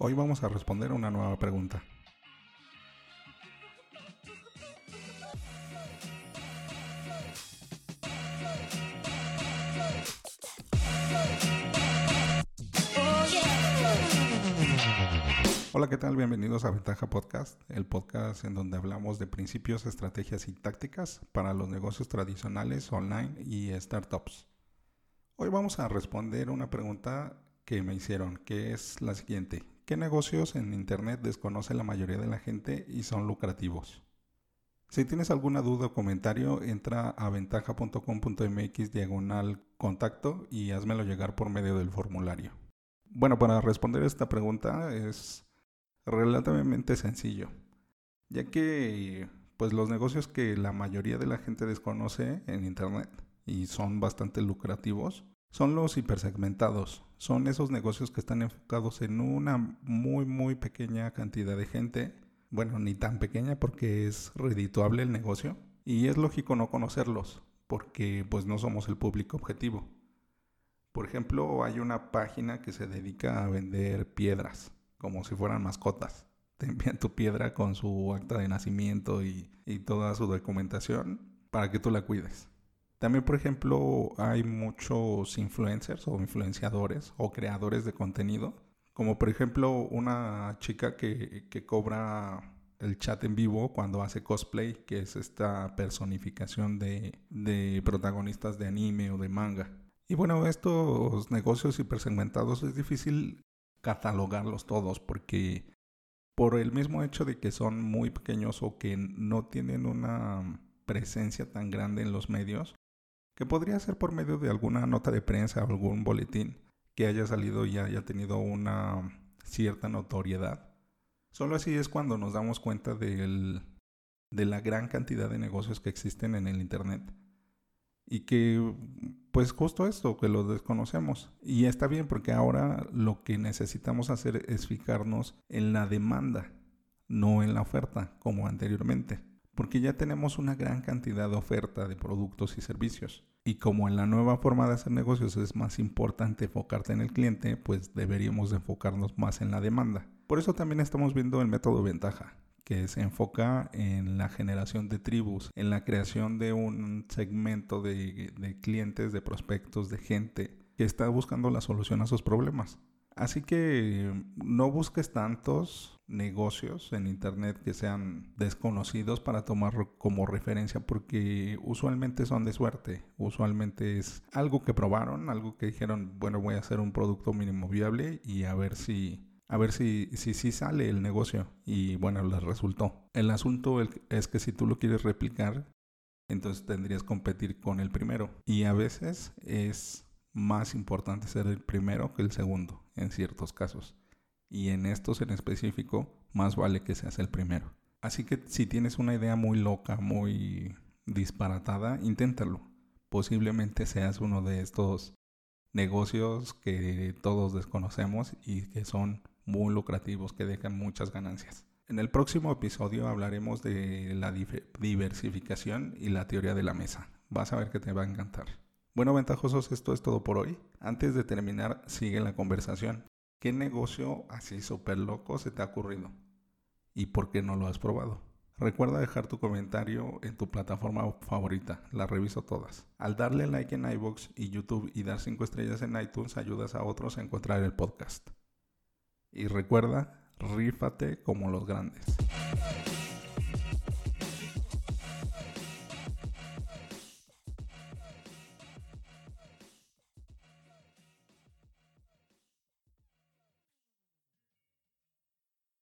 Hoy vamos a responder una nueva pregunta. Hola, ¿qué tal? Bienvenidos a Ventaja Podcast, el podcast en donde hablamos de principios, estrategias y tácticas para los negocios tradicionales, online y startups. Hoy vamos a responder una pregunta que me hicieron, que es la siguiente. ¿Qué negocios en Internet desconoce la mayoría de la gente y son lucrativos? Si tienes alguna duda o comentario, entra a ventaja.com.mx diagonal contacto y házmelo llegar por medio del formulario. Bueno, para responder esta pregunta es relativamente sencillo, ya que pues los negocios que la mayoría de la gente desconoce en Internet y son bastante lucrativos son los hipersegmentados. Son esos negocios que están enfocados en una muy, muy pequeña cantidad de gente. Bueno, ni tan pequeña porque es redituable el negocio. Y es lógico no conocerlos porque pues no somos el público objetivo. Por ejemplo, hay una página que se dedica a vender piedras, como si fueran mascotas. Te envían tu piedra con su acta de nacimiento y, y toda su documentación para que tú la cuides. También, por ejemplo, hay muchos influencers o influenciadores o creadores de contenido. Como por ejemplo una chica que, cobra el chat en vivo cuando hace cosplay, que es esta personificación de, de protagonistas de anime o de manga. Y bueno, estos negocios hipersegmentados es difícil catalogarlos todos porque por el mismo hecho de que son muy pequeños o que no tienen una presencia tan grande en los medios, que podría ser por medio de alguna nota de prensa o algún boletín que haya salido y haya tenido una cierta notoriedad. Solo así es cuando nos damos cuenta de la gran cantidad de negocios que existen en el Internet. Y que, pues justo esto, que lo desconocemos. Y está bien porque ahora lo que necesitamos hacer es fijarnos en la demanda, no en la oferta, como anteriormente porque ya tenemos una gran cantidad de oferta de productos y servicios. Y como en la nueva forma de hacer negocios es más importante enfocarte en el cliente, pues deberíamos enfocarnos más en la demanda. Por eso también estamos viendo el método ventaja, que se enfoca en la generación de tribus, en la creación de un segmento de, de clientes, de prospectos, de gente que está buscando la solución a sus problemas. Así que no busques tantos negocios en internet que sean desconocidos para tomar como referencia porque usualmente son de suerte, usualmente es algo que probaron, algo que dijeron, bueno, voy a hacer un producto mínimo viable y a ver si a ver si si, si sale el negocio y bueno, les resultó. El asunto es que si tú lo quieres replicar, entonces tendrías que competir con el primero y a veces es más importante ser el primero que el segundo en ciertos casos. Y en estos en específico, más vale que seas el primero. Así que si tienes una idea muy loca, muy disparatada, inténtalo. Posiblemente seas uno de estos negocios que todos desconocemos y que son muy lucrativos, que dejan muchas ganancias. En el próximo episodio hablaremos de la diversificación y la teoría de la mesa. Vas a ver que te va a encantar. Bueno, ventajosos, esto es todo por hoy. Antes de terminar, sigue la conversación. ¿Qué negocio así súper loco se te ha ocurrido? ¿Y por qué no lo has probado? Recuerda dejar tu comentario en tu plataforma favorita, las reviso todas. Al darle like en iBox y YouTube y dar 5 estrellas en iTunes ayudas a otros a encontrar el podcast. Y recuerda, rífate como los grandes.